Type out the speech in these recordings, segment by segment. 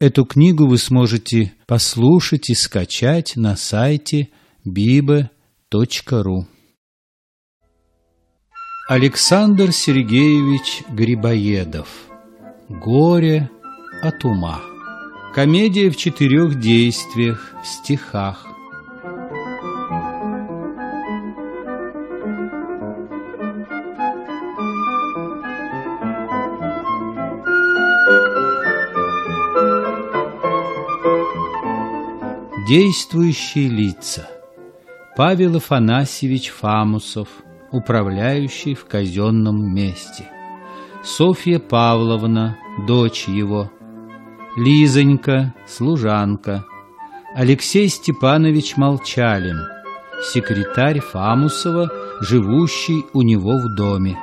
Эту книгу вы сможете послушать и скачать на сайте bibe.ru. Александр Сергеевич Грибоедов. «Горе от ума» Комедия в четырех действиях, в стихах Действующие лица. Павел Афанасьевич Фамусов, управляющий в казенном месте. Софья Павловна, дочь его. Лизонька, служанка. Алексей Степанович Молчалин, секретарь Фамусова, живущий у него в доме.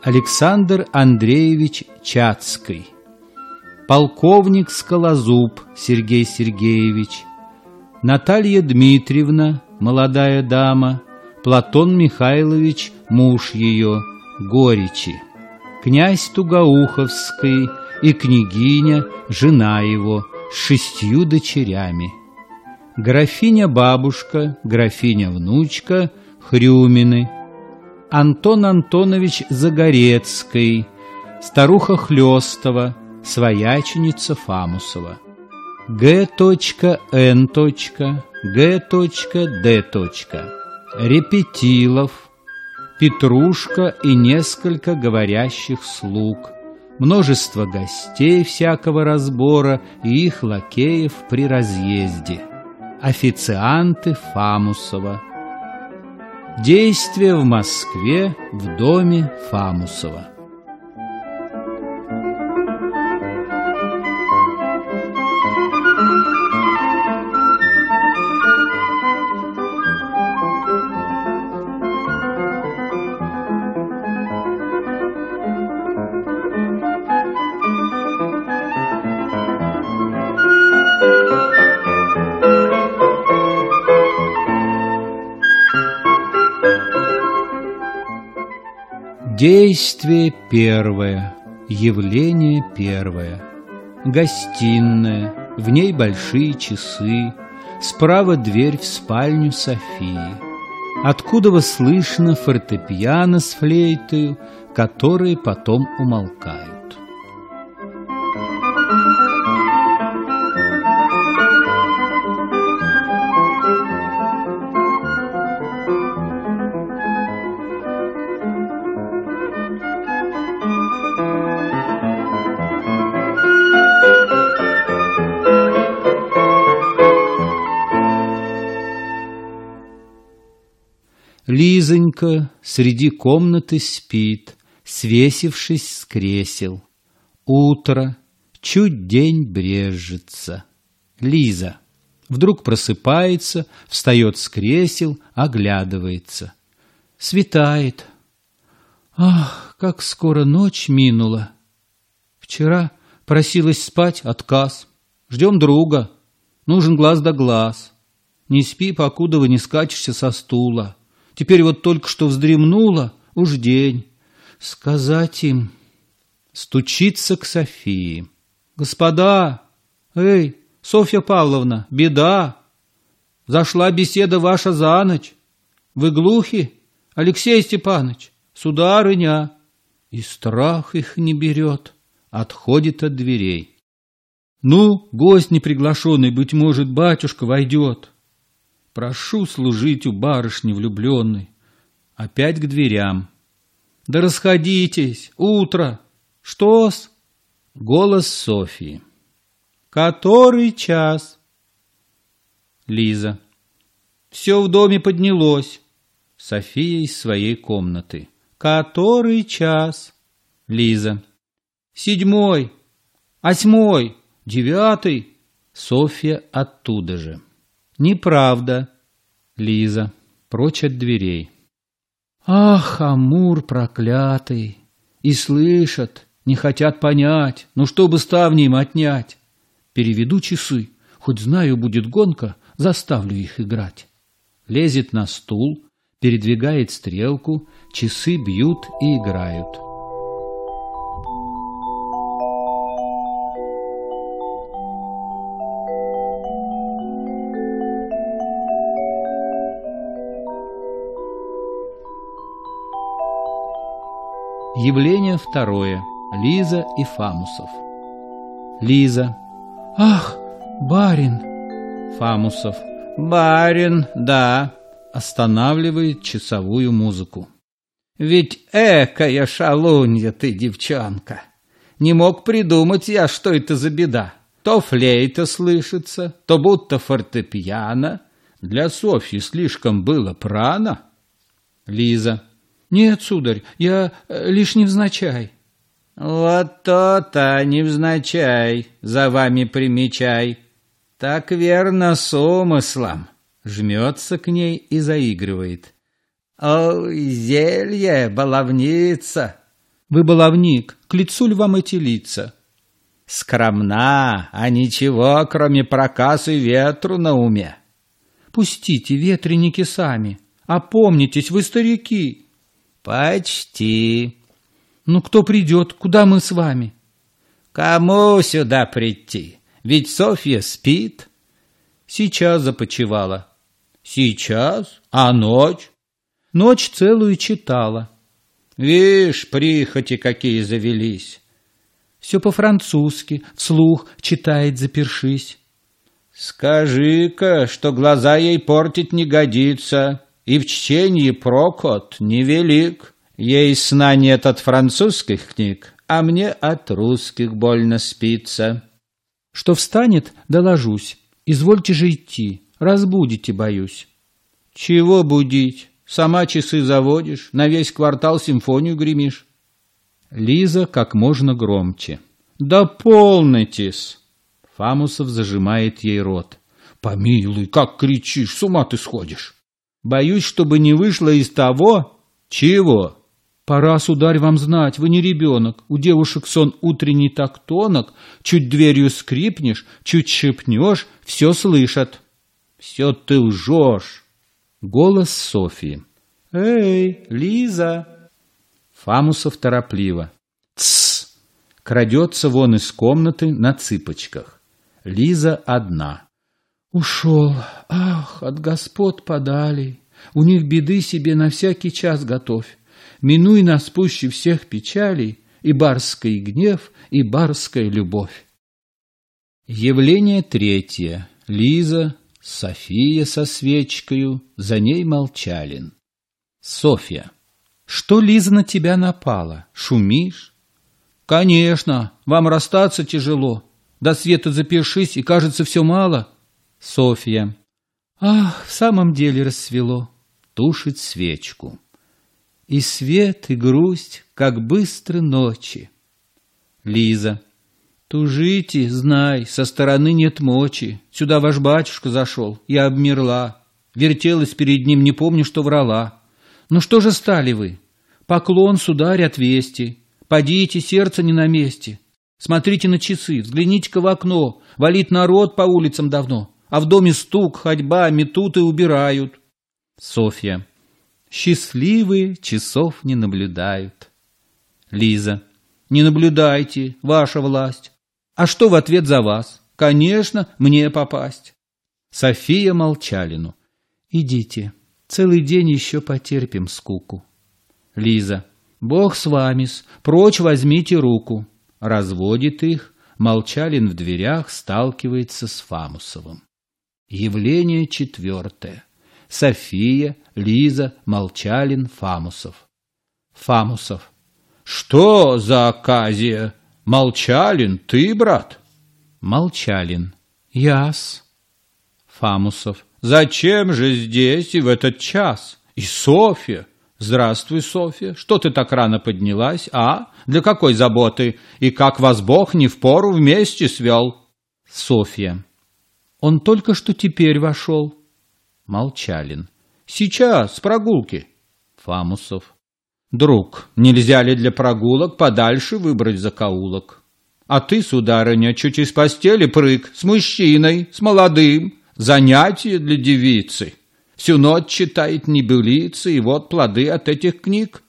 Александр Андреевич Чацкий. Полковник Скалозуб Сергей Сергеевич – Наталья Дмитриевна, молодая дама, Платон Михайлович, муж ее, Горичи, князь Тугоуховский и княгиня, жена его, с шестью дочерями, графиня-бабушка, графиня-внучка, Хрюмины, Антон Антонович Загорецкий, старуха Хлестова, свояченица Фамусова. Г.Н. Г.Д. Репетилов, Петрушка и несколько говорящих слуг, множество гостей всякого разбора и их лакеев при разъезде, официанты Фамусова. Действие в Москве в доме Фамусова. Действие первое, явление первое. Гостиная, в ней большие часы, справа дверь в спальню Софии. Откуда слышно фортепиано с флейтою, которые потом умолкают. Лизонька среди комнаты спит, свесившись с кресел. Утро, чуть день брежется. Лиза вдруг просыпается, встает с кресел, оглядывается. Светает. Ах, как скоро ночь минула. Вчера просилась спать, отказ. Ждем друга. Нужен глаз да глаз. Не спи, покуда вы не скачешься со стула. Теперь вот только что вздремнула, уж день. Сказать им, стучиться к Софии. Господа, эй, Софья Павловна, беда. Зашла беседа ваша за ночь. Вы глухи, Алексей Степанович, сударыня. И страх их не берет, отходит от дверей. Ну, гость неприглашенный, быть может, батюшка войдет. Прошу служить у барышни влюбленной. Опять к дверям. Да расходитесь, утро. Что-с? Голос Софии. Который час? Лиза. Все в доме поднялось. София из своей комнаты. Который час? Лиза. Седьмой, восьмой, девятый. Софья оттуда же. Неправда. Лиза. Прочь от дверей. Ах, Амур проклятый! И слышат, не хотят понять, ну чтобы ставни им отнять. Переведу часы, хоть знаю, будет гонка, заставлю их играть. Лезет на стул, передвигает стрелку, часы бьют и играют. Явление второе. Лиза и Фамусов. Лиза. Ах, барин. Фамусов. Барин, да. Останавливает часовую музыку. Ведь экая шалунья ты, девчонка. Не мог придумать я, что это за беда. То флейта слышится, то будто фортепиано. Для Софьи слишком было прано. Лиза. Нет, сударь, я э, лишь невзначай. Вот то-то невзначай, за вами примечай. Так верно с умыслом. Жмется к ней и заигрывает. Ой, зелье, баловница. Вы баловник, к лицу ли вам эти лица? Скромна, а ничего, кроме проказ и ветру на уме. Пустите ветреники сами, опомнитесь, вы старики. Почти. Ну, кто придет, куда мы с вами? Кому сюда прийти? Ведь Софья спит. Сейчас започивала. Сейчас? А ночь? Ночь целую читала. Вишь, прихоти какие завелись все по-французски, вслух читает, запершись. Скажи-ка, что глаза ей портить не годится, и в чтении прокот невелик. Ей сна нет от французских книг, а мне от русских больно спится. Что встанет, доложусь. Извольте же идти, разбудите, боюсь. Чего будить? Сама часы заводишь, на весь квартал симфонию гремишь. Лиза как можно громче. «Да полнитесь!» Фамусов зажимает ей рот. «Помилуй, как кричишь, с ума ты сходишь!» «Боюсь, чтобы не вышло из того...» «Чего?» «Пора, сударь, вам знать, вы не ребенок. У девушек сон утренний так тонок, чуть дверью скрипнешь, чуть шепнешь, все слышат». «Все ты лжешь!» Голос Софии. «Эй, Лиза!» Фамусов торопливо. Тсс! Крадется вон из комнаты на цыпочках. Лиза одна. Ушел. Ах, от господ подали. У них беды себе на всякий час готовь. Минуй нас пуще всех печалей, и барский гнев, и барская любовь. Явление третье. Лиза, София со свечкою, за ней Молчалин. Софья. Что, Лиза, на тебя напала? Шумишь? Конечно, вам расстаться тяжело. До света запишись, и кажется, все мало. Софья. Ах, в самом деле рассвело. Тушит свечку. И свет, и грусть, как быстро ночи. Лиза. Тужите, знай, со стороны нет мочи. Сюда ваш батюшка зашел, я обмерла. Вертелась перед ним, не помню, что врала. Ну что же стали вы? Поклон, сударь, отвести. Подите, сердце не на месте. Смотрите на часы, взгляните-ка в окно. Валит народ по улицам давно, а в доме стук, ходьба, метут и убирают. Софья. Счастливые часов не наблюдают. Лиза. Не наблюдайте, ваша власть. А что в ответ за вас? Конечно, мне попасть. София Молчалину. Идите. Целый день еще потерпим скуку. Лиза. Бог с вами-с, прочь возьмите руку. Разводит их, Молчалин в дверях сталкивается с Фамусовым. Явление четвертое. София, Лиза, Молчалин, Фамусов. Фамусов. Что за оказия? Молчалин, ты, брат? Молчалин. Яс. Фамусов. Зачем же здесь и в этот час? И Софья? Здравствуй, Софья. Что ты так рано поднялась, а? Для какой заботы? И как вас Бог не в пору вместе свел? Софья. Он только что теперь вошел. Молчалин. Сейчас, с прогулки. Фамусов. Друг, нельзя ли для прогулок подальше выбрать закоулок? А ты, сударыня, чуть из постели прыг, с мужчиной, с молодым, Занятие для девицы. Всю ночь читает небылицы, и вот плоды от этих книг.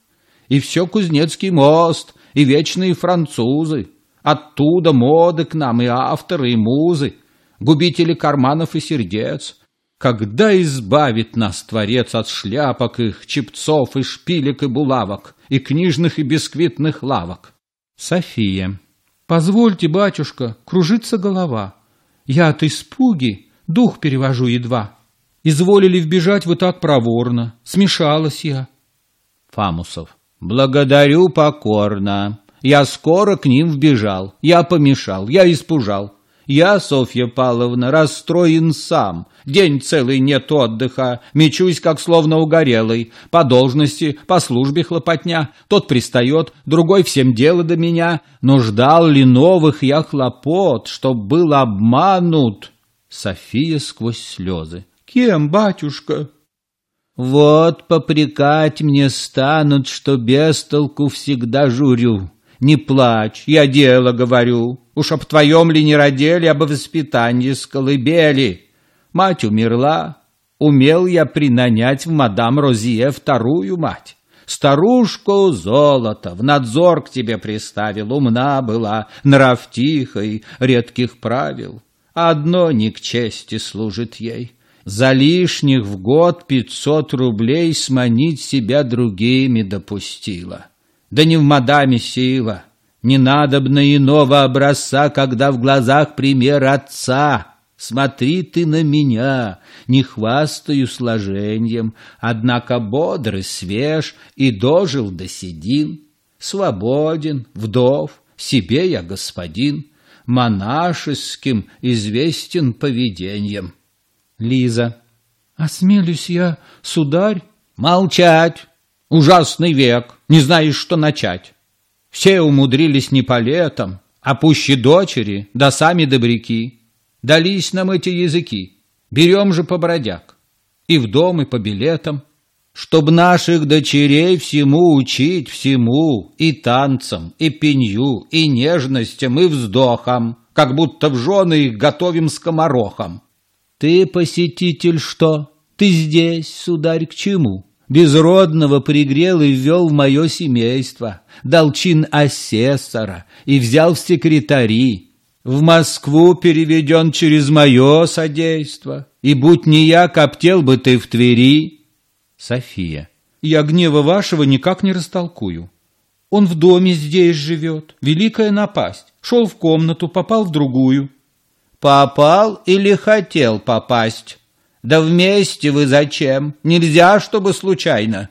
И все Кузнецкий мост, и вечные французы. Оттуда моды к нам, и авторы, и музы, губители карманов и сердец. Когда избавит нас Творец от шляпок их, чепцов и шпилек и булавок, и книжных и бисквитных лавок? София. Позвольте, батюшка, кружится голова. Я от испуги дух перевожу едва. Изволили вбежать вы так проворно, смешалась я. Фамусов. Благодарю покорно. Я скоро к ним вбежал. Я помешал, я испужал. Я, Софья Павловна, расстроен сам. День целый нет отдыха, мечусь, как словно угорелый. По должности, по службе хлопотня. Тот пристает, другой всем дело до меня. Но ждал ли новых я хлопот, чтоб был обманут? София сквозь слезы. Кем, батюшка? Вот попрекать мне станут, что без толку всегда журю. Не плачь, я дело говорю. Уж об твоем ли не родили, об воспитании с колыбели. Мать умерла, умел я принанять в мадам Розье вторую мать. Старушку золото в надзор к тебе приставил, умна была, нрав тихой, редких правил. Одно не к чести служит ей за лишних в год пятьсот рублей сманить себя другими допустила. Да не в мадаме сила, не надобно иного образца, когда в глазах пример отца. Смотри ты на меня, не хвастаю сложением, однако бодрый, свеж и дожил до седин. Свободен, вдов, себе я господин, монашеским известен поведением. Лиза. Осмелюсь я, сударь? Молчать! Ужасный век, не знаешь, что начать. Все умудрились не по летам, а пуще дочери, да сами добряки. Дались нам эти языки, берем же по бродяг. И в дом, и по билетам. Чтоб наших дочерей всему учить, всему, и танцам, и пенью, и нежностям, и вздохам, как будто в жены их готовим скоморохам. Ты, посетитель, что? Ты здесь, сударь, к чему? Безродного пригрел и ввел в мое семейство, дал чин асессора и взял в секретари. В Москву переведен через мое содейство, и будь не я, коптел бы ты в Твери. София. Я гнева вашего никак не растолкую. Он в доме здесь живет, великая напасть. Шел в комнату, попал в другую. Попал или хотел попасть? Да вместе вы зачем? Нельзя, чтобы случайно.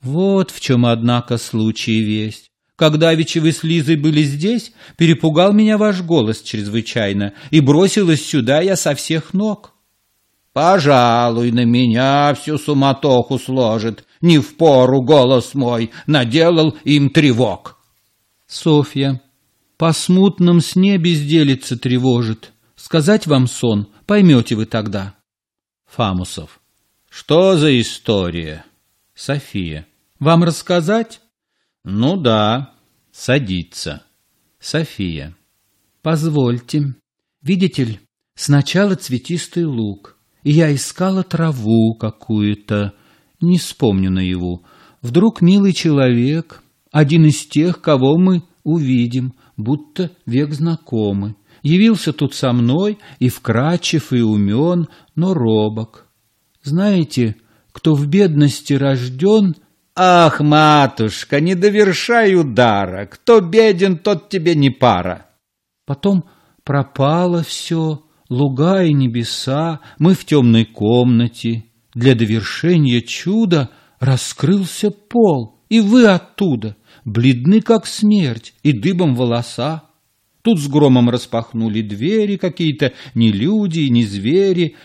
Вот в чем, однако, случай весть. Когда вече вы с Лизой были здесь, перепугал меня ваш голос чрезвычайно, и бросилась сюда я со всех ног. Пожалуй, на меня всю суматоху сложит, не в пору голос мой наделал им тревог. Софья, по смутном сне безделица тревожит. Сказать вам сон, поймете вы тогда. Фамусов. Что за история? София. Вам рассказать? Ну да. Садиться. София. Позвольте. Видите ли, сначала цветистый луг, и я искала траву какую-то, не вспомню наяву. Вдруг милый человек, один из тех, кого мы увидим, будто век знакомый явился тут со мной и вкрадчив, и умен, но робок. Знаете, кто в бедности рожден... Ах, матушка, не довершай удара, кто беден, тот тебе не пара. Потом пропало все, луга и небеса, мы в темной комнате. Для довершения чуда раскрылся пол, и вы оттуда, бледны, как смерть, и дыбом волоса. Тут с громом распахнули двери какие-то, ни люди, ни звери.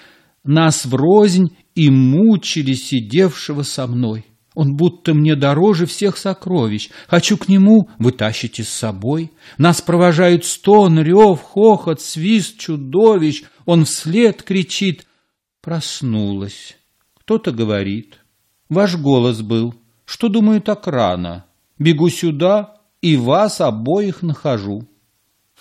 Нас врознь и мучили сидевшего со мной. Он будто мне дороже всех сокровищ. Хочу к нему, вы тащите с собой. Нас провожают стон, рев, хохот, свист чудовищ. Он вслед кричит. Проснулась. Кто-то говорит. Ваш голос был. Что, думаю, так рано? Бегу сюда и вас обоих нахожу.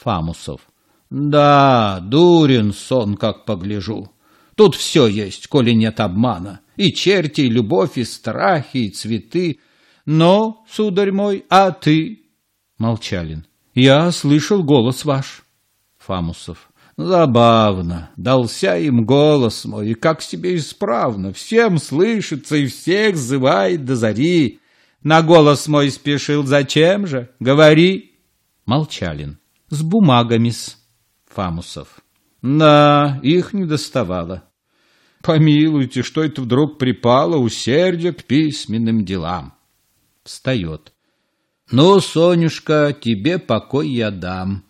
Фамусов. Да, дурен сон, как погляжу. Тут все есть, коли нет обмана. И черти, и любовь, и страхи, и цветы. Но, сударь мой, а ты? Молчалин. Я слышал голос ваш. Фамусов. Забавно, дался им голос мой, и как себе исправно, всем слышится и всех зывает до зари. На голос мой спешил, зачем же? Говори. Молчалин. С бумагами-с. Фамусов. Да, их не доставало. Помилуйте, что это вдруг припало усердие к письменным делам. Встает. Ну, Сонюшка, тебе покой я дам.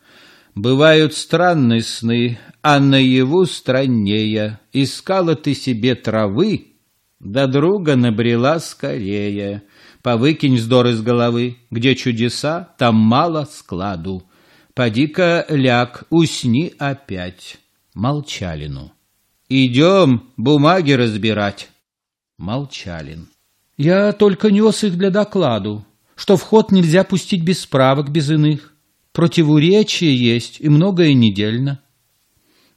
Бывают странные сны, а наяву страннее. Искала ты себе травы, да друга набрела скорее. Повыкинь вздор из головы, где чудеса, там мало складу. Поди-ка ляг, усни опять. Молчалину. Идем бумаги разбирать. Молчалин. Я только нес их для докладу, что в ход нельзя пустить без справок, без иных. Противоречие есть, и многое недельно.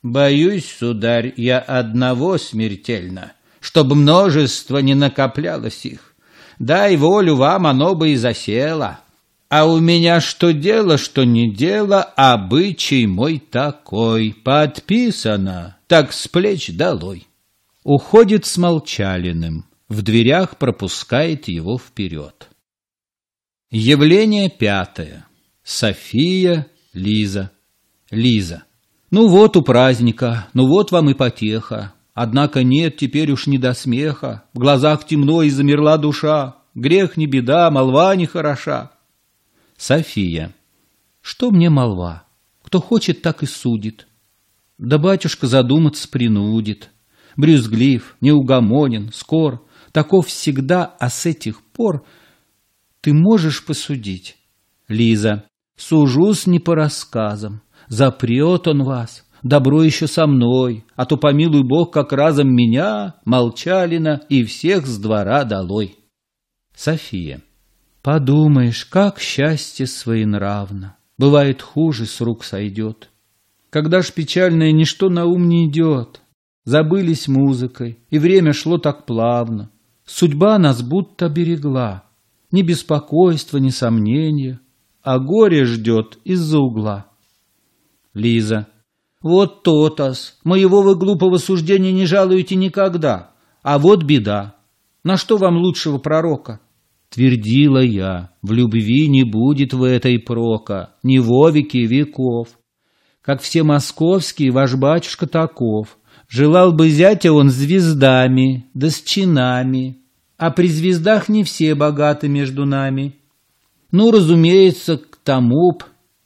Боюсь, сударь, я одного смертельно, чтобы множество не накоплялось их. Дай волю вам, оно бы и засело. А у меня что дело, что не дело, обычай мой такой. Подписано, так с плеч долой. Уходит с Молчалиным, в дверях пропускает его вперед. Явление пятое. София, Лиза. Лиза. Ну вот у праздника, ну вот вам и потеха. Однако нет, теперь уж не до смеха. В глазах темно и замерла душа. Грех не беда, молва не хороша. София. Что мне молва? Кто хочет, так и судит. Да батюшка задуматься принудит. Брюзглив, неугомонен, скор. Таков всегда, а с этих пор ты можешь посудить. Лиза. Сужусь не по рассказам. Запрет он вас. Добро еще со мной, а то помилуй Бог, как разом меня, Молчалина и всех с двора долой. София. Подумаешь, как счастье своенравно. Бывает хуже, с рук сойдет. Когда ж печальное ничто на ум не идет. Забылись музыкой, и время шло так плавно. Судьба нас будто берегла. Ни беспокойства, ни сомнения, а горе ждет из-за угла. Лиза. Вот то-тос, моего вы глупого суждения не жалуете никогда. А вот беда. На что вам лучшего пророка? Твердила я, в любви не будет в этой прока, ни вовеки веков. Как все московские, ваш батюшка таков. Желал бы зятя он звездами, да с чинами, а при звездах не все богаты между нами. Ну, разумеется, к тому б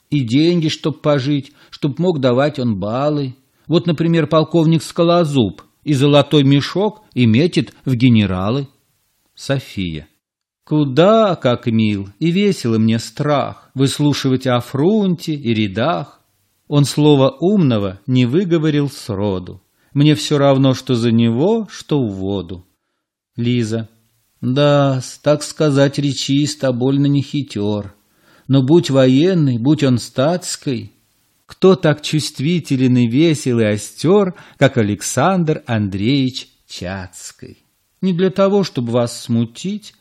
и деньги, чтоб пожить, чтоб мог давать он баллы. Вот, например, полковник Скалозуб и золотой мешок и метит в генералы. София. Куда как мил и весело мне страх Выслушивать о фрунте и рядах. Он слова умного не выговорил сроду. Мне все равно, что за него, что в воду. Лиза. Да, так сказать, речист, больно не хитер. Но будь военный, будь он статской, кто так чувствителен и весел и остер, как Александр Андреевич Чацкий? Не для того, чтобы вас смутить,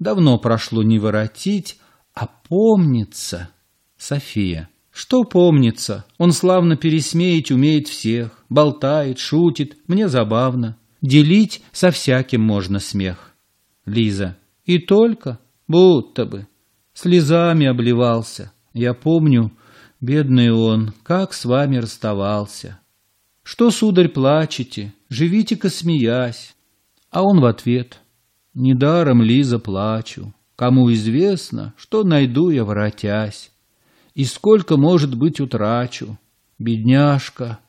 Давно прошло не воротить, а помнится. София. Что помнится? Он славно пересмеять умеет всех. Болтает, шутит, мне забавно. Делить со всяким можно смех. Лиза. И только, будто бы. Слезами обливался. Я помню, бедный он, как с вами расставался. Что, сударь, плачете? Живите-ка смеясь. А он в ответ. Недаром, Лиза, плачу. Кому известно, что найду я, воротясь. И сколько, может быть, утрачу. Бедняжка,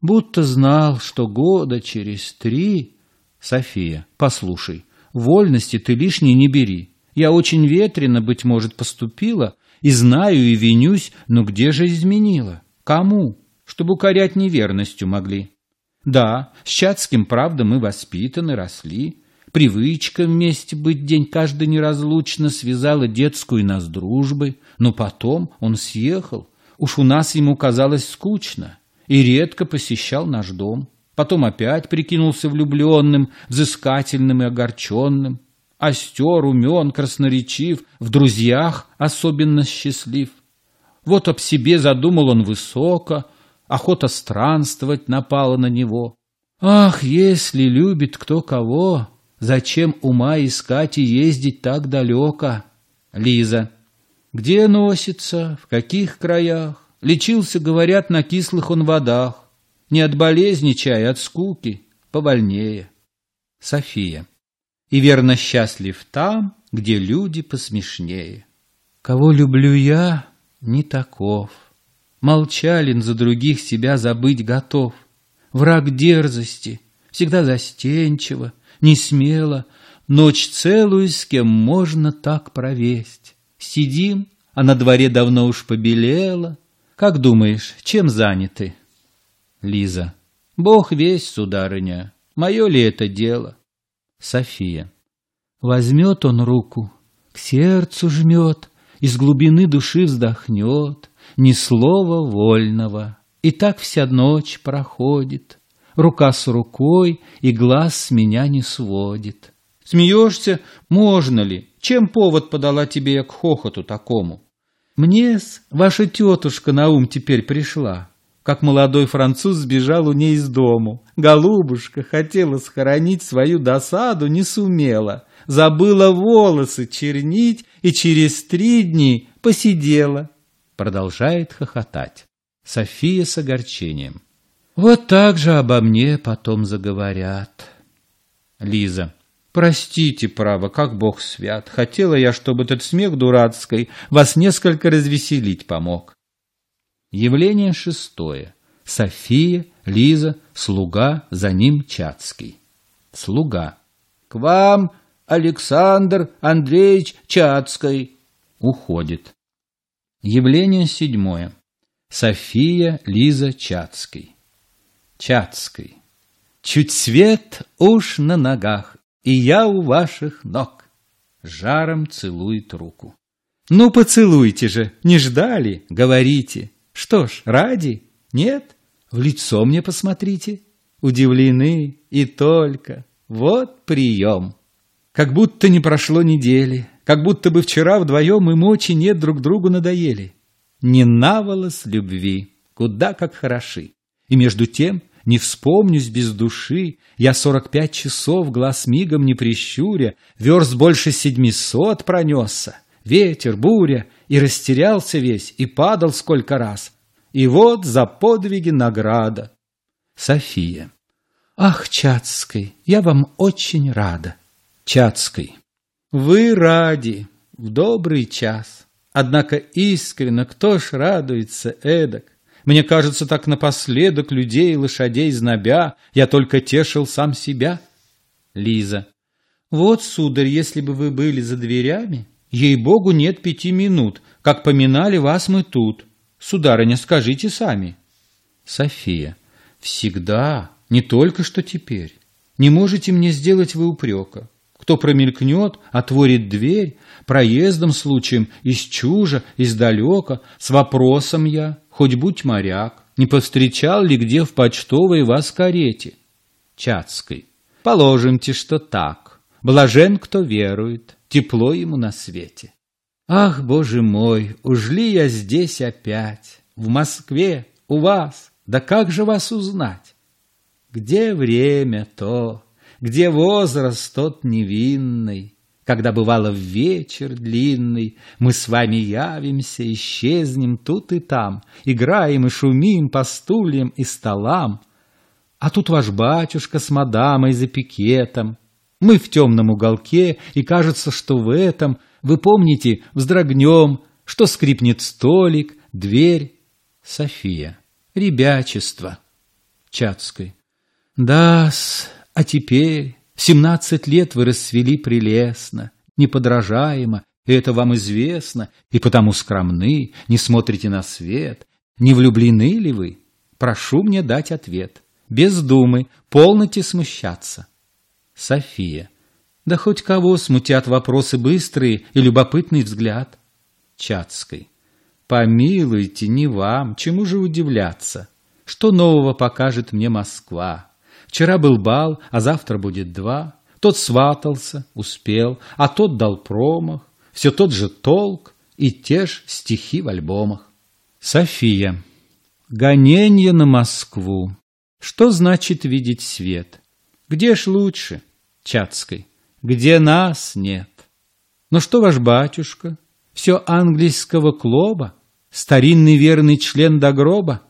будто знал, что года через три... София, послушай, вольности ты лишней не бери. Я очень ветрено, быть может, поступила, и знаю, и винюсь, но где же изменила? Кому? Чтобы укорять неверностью могли. Да, с Чацким, правда, мы воспитаны, росли, Привычка вместе быть день каждый неразлучно связала детскую нас дружбой, но потом он съехал. Уж у нас ему казалось скучно и редко посещал наш дом. Потом опять прикинулся влюбленным, взыскательным и огорченным. Остер, умен, красноречив, в друзьях особенно счастлив. Вот об себе задумал он высоко, охота странствовать напала на него. Ах, если любит кто кого, зачем ума искать и ездить так далеко? Лиза. Где носится, в каких краях? Лечился, говорят, на кислых он водах. Не от болезни чай, от скуки, повольнее. София. И верно счастлив там, где люди посмешнее. Кого люблю я, не таков. Молчалин за других себя забыть готов. Враг дерзости, всегда застенчиво, не смело, Ночь целую с кем можно так провесть. Сидим, а на дворе давно уж побелело. Как думаешь, чем заняты? Лиза. Бог весь, сударыня, мое ли это дело? София. Возьмет он руку, к сердцу жмет, Из глубины души вздохнет, Ни слова вольного. И так вся ночь проходит, Рука с рукой и глаз с меня не сводит. Смеешься? Можно ли? Чем повод подала тебе я к хохоту такому? Мне-с ваша тетушка на ум теперь пришла как молодой француз сбежал у ней из дому. Голубушка хотела схоронить свою досаду, не сумела. Забыла волосы чернить и через три дни посидела. Продолжает хохотать. София с огорчением. Вот так же обо мне потом заговорят. Лиза. Простите, право, как бог свят. Хотела я, чтобы этот смех дурацкий вас несколько развеселить помог. Явление шестое. София, Лиза, слуга, за ним Чацкий. Слуга. К вам, Александр Андреевич Чацкий. Уходит. Явление седьмое. София, Лиза, Чацкий. Чацкий. Чуть свет уж на ногах, и я у ваших ног. Жаром целует руку. Ну, поцелуйте же, не ждали, говорите. Что ж, ради? Нет? В лицо мне посмотрите. Удивлены и только. Вот прием. Как будто не прошло недели, как будто бы вчера вдвоем и мочи нет друг другу надоели. Не наволос любви, куда как хороши. И между тем не вспомнюсь без души, я сорок пять часов глаз мигом не прищуря, верст больше седьмисот пронесся ветер, буря, и растерялся весь, и падал сколько раз. И вот за подвиги награда. София. Ах, Чацкой, я вам очень рада. Чацкой. Вы ради, в добрый час. Однако искренно кто ж радуется эдак? Мне кажется, так напоследок людей и лошадей знобя, я только тешил сам себя. Лиза. Вот, сударь, если бы вы были за дверями, Ей-богу, нет пяти минут, как поминали вас мы тут. Сударыня, скажите сами. София. Всегда, не только что теперь. Не можете мне сделать вы упрека. Кто промелькнет, отворит дверь, проездом случаем, из чужа, издалека, с вопросом я, хоть будь моряк, не повстречал ли где в почтовой вас карете? Чацкой. Положимте, что так. Блажен, кто верует тепло ему на свете. Ах, Боже мой, уж ли я здесь опять, в Москве, у вас, да как же вас узнать? Где время то, где возраст тот невинный, когда бывало в вечер длинный, мы с вами явимся, исчезнем тут и там, играем и шумим по стульям и столам, а тут ваш батюшка с мадамой за пикетом, мы в темном уголке, и кажется, что в этом, вы помните, вздрогнем, что скрипнет столик, дверь. София. Ребячество. Чацкой. Да-с, а теперь, семнадцать лет вы расцвели прелестно, неподражаемо, и это вам известно, и потому скромны, не смотрите на свет. Не влюблены ли вы? Прошу мне дать ответ. Без думы, полноте смущаться. София. Да хоть кого смутят вопросы быстрые и любопытный взгляд. Чацкой. Помилуйте, не вам, чему же удивляться? Что нового покажет мне Москва? Вчера был бал, а завтра будет два. Тот сватался, успел, а тот дал промах. Все тот же толк и те ж стихи в альбомах. София. Гоненье на Москву. Что значит видеть свет? Где ж лучше, Чацкой, где нас нет? Но что ваш батюшка? Все английского клоба? Старинный верный член до гроба?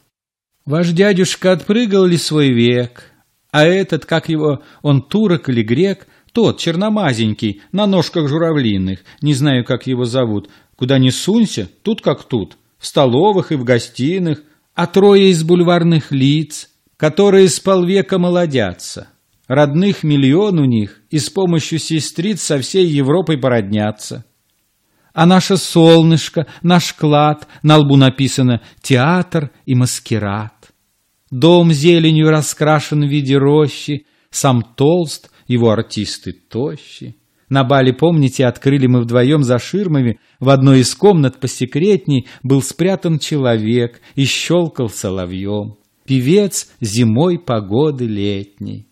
Ваш дядюшка отпрыгал ли свой век? А этот, как его, он турок или грек, тот, черномазенький, на ножках журавлиных, не знаю, как его зовут, куда ни сунься, тут как тут, в столовых и в гостиных, а трое из бульварных лиц, которые с полвека молодятся. Родных миллион у них, и с помощью сестриц со всей Европой породнятся. А наше солнышко, наш клад, на лбу написано «Театр и маскирад». Дом зеленью раскрашен в виде рощи, сам толст, его артисты тощи. На бале, помните, открыли мы вдвоем за ширмами, в одной из комнат посекретней был спрятан человек и щелкал соловьем. Певец зимой погоды летней.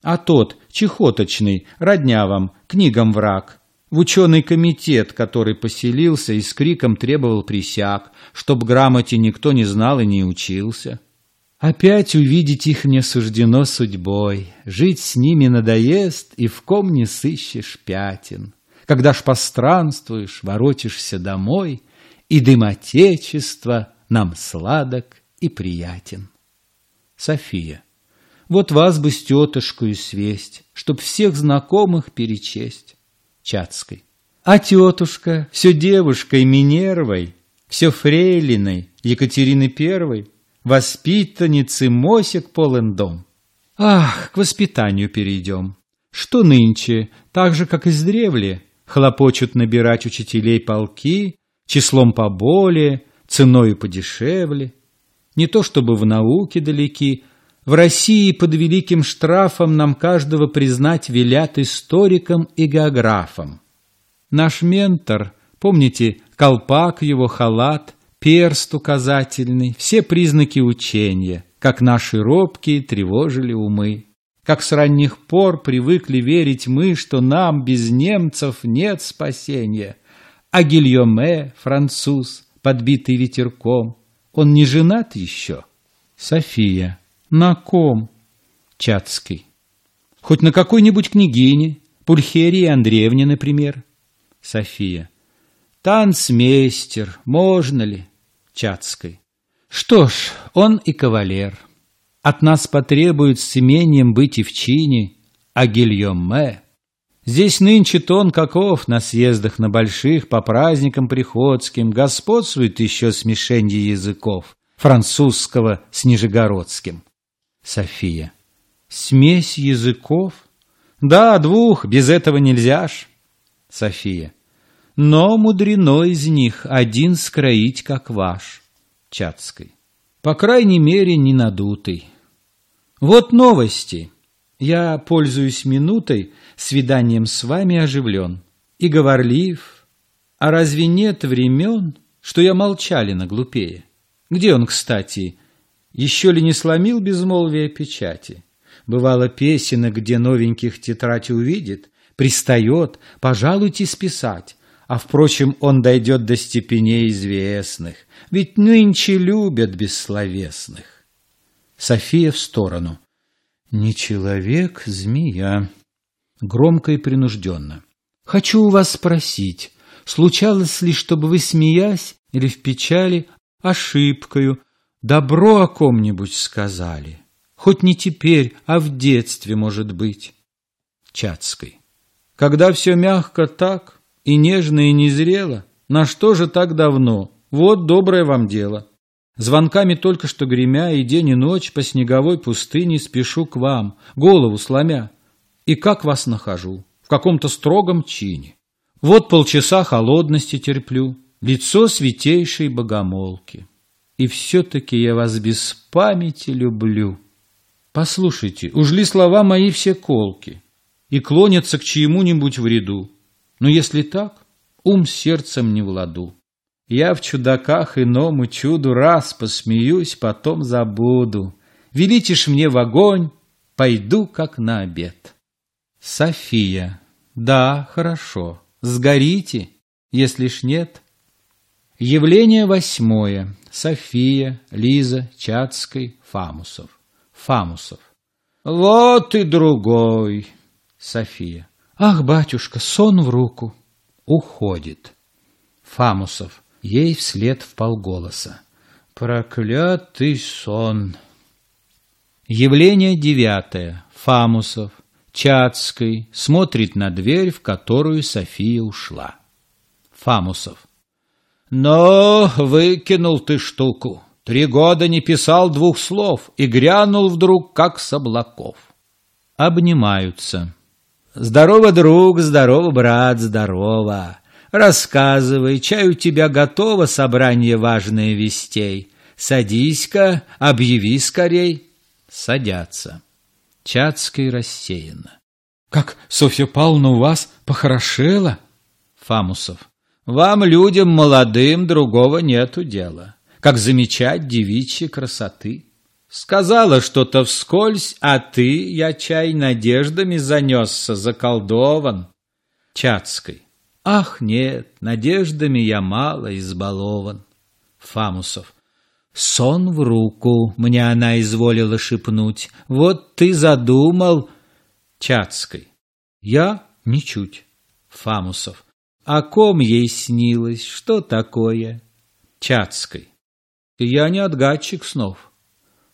А тот, чехоточный, родня вам, книгам враг, в ученый комитет, который поселился и с криком требовал присяг, чтоб грамоте никто не знал и не учился. Опять увидеть их мне суждено судьбой, Жить с ними надоест, и в ком не сыщешь пятен. Когда ж постранствуешь, воротишься домой, И дым Отечества нам сладок и приятен. София. Вот вас бы с тетушкой свесть, Чтоб всех знакомых перечесть. Чацкой. А тетушка все девушкой Минервой, Все фрейлиной Екатерины Первой, Воспитанницы Мосик полон дом. Ах, к воспитанию перейдем. Что нынче, так же, как издревле, хлопочут набирать учителей полки, числом поболее, ценою подешевле. Не то чтобы в науке далеки, в России под великим штрафом нам каждого признать велят историком и географом. Наш ментор, помните, колпак его халат, перст указательный, все признаки учения, как наши робкие тревожили умы. Как с ранних пор привыкли верить мы, что нам без немцев нет спасения. А Гильоме, француз, подбитый ветерком, он не женат еще? София. На ком? Чацкий. Хоть на какой-нибудь княгине, Пульхерии Андреевне, например. София. Танцмейстер, можно ли? Чацкой. Что ж, он и кавалер. От нас потребует с имением быть и в чине, а Гильоме... Здесь нынче тон каков на съездах на больших, по праздникам приходским, господствует еще смешенье языков, французского с нижегородским. София. Смесь языков? Да, двух, без этого нельзя ж. София. Но мудрено из них один скроить, как ваш. Чацкой. По крайней мере, не надутый. Вот новости. Я пользуюсь минутой, свиданием с вами оживлен. И говорлив. А разве нет времен, что я молчали на глупее? Где он, кстати? Еще ли не сломил безмолвие печати? Бывало песенок, где новеньких тетрадь увидит, Пристает, пожалуйте списать, а, впрочем, он дойдет до степеней известных, ведь нынче любят бессловесных. София в сторону. Не человек, змея. Громко и принужденно. Хочу у вас спросить, случалось ли, чтобы вы, смеясь или в печали, ошибкою, добро о ком-нибудь сказали? Хоть не теперь, а в детстве, может быть. Чацкой. Когда все мягко так, и нежно, и незрело. На что же так давно? Вот доброе вам дело. Звонками только что гремя и день и ночь по снеговой пустыне спешу к вам, голову сломя. И как вас нахожу? В каком-то строгом чине. Вот полчаса холодности терплю, лицо святейшей богомолки. И все-таки я вас без памяти люблю. Послушайте, уж ли слова мои все колки и клонятся к чьему-нибудь вреду? Но если так, ум сердцем не в ладу. Я в чудаках иному чуду раз посмеюсь, потом забуду. Велите ж мне в огонь, пойду как на обед. София. Да, хорошо. Сгорите, если ж нет. Явление восьмое. София, Лиза, Чацкой, Фамусов. Фамусов. Вот и другой. София. Ах, батюшка, сон в руку. Уходит. Фамусов. Ей вслед в полголоса. Проклятый сон. Явление девятое. Фамусов. Чацкой смотрит на дверь, в которую София ушла. Фамусов. Но выкинул ты штуку. Три года не писал двух слов и грянул вдруг, как с облаков. Обнимаются. Здорово, друг, здорово, брат, здорово. Рассказывай, чай у тебя готово собрание важное вестей. Садись-ка, объяви скорей. Садятся. Чацкой рассеяно. Как Софья Павловна у вас похорошела? Фамусов. Вам, людям молодым, другого нету дела, как замечать девичьи красоты. Сказала что-то вскользь, а ты, я чай, надеждами занесся, заколдован. Чацкой. Ах, нет, надеждами я мало избалован. Фамусов. Сон в руку, мне она изволила шепнуть. Вот ты задумал. Чацкой. Я ничуть. Фамусов. О ком ей снилось, что такое? Чацкой. Я не отгадчик снов.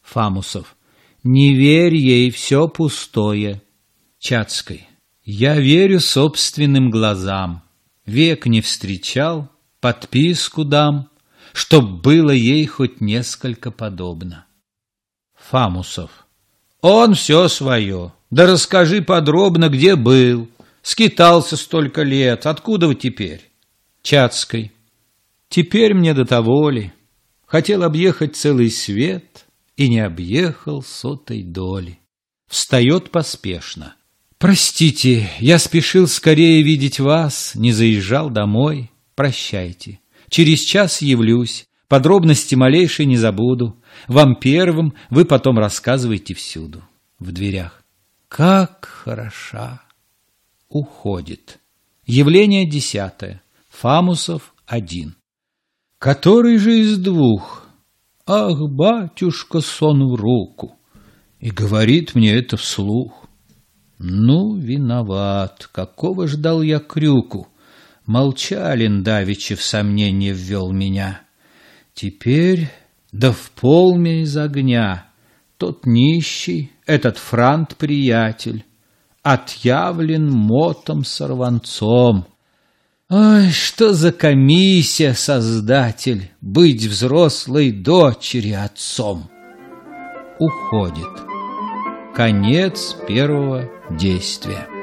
Фамусов. Не верь ей, все пустое. Чацкой. Я верю собственным глазам. Век не встречал, подписку дам, Чтоб было ей хоть несколько подобно. Фамусов. Он все свое. Да расскажи подробно, где был, Скитался столько лет, откуда вы теперь? Чацкой. Теперь мне до того ли. Хотел объехать целый свет и не объехал сотой доли. Встает поспешно. Простите, я спешил скорее видеть вас, не заезжал домой. Прощайте. Через час явлюсь, подробности малейшие не забуду. Вам первым, вы потом рассказывайте всюду. В дверях. Как хороша! уходит. Явление десятое. Фамусов один. Который же из двух? Ах, батюшка, сон в руку. И говорит мне это вслух. Ну, виноват, какого ждал я крюку. Молчалин давичи в сомнение ввел меня. Теперь, да в полме из огня, Тот нищий, этот франт-приятель, отъявлен мотом-сорванцом. Ой, что за комиссия, создатель, быть взрослой дочери отцом! Уходит. Конец первого действия.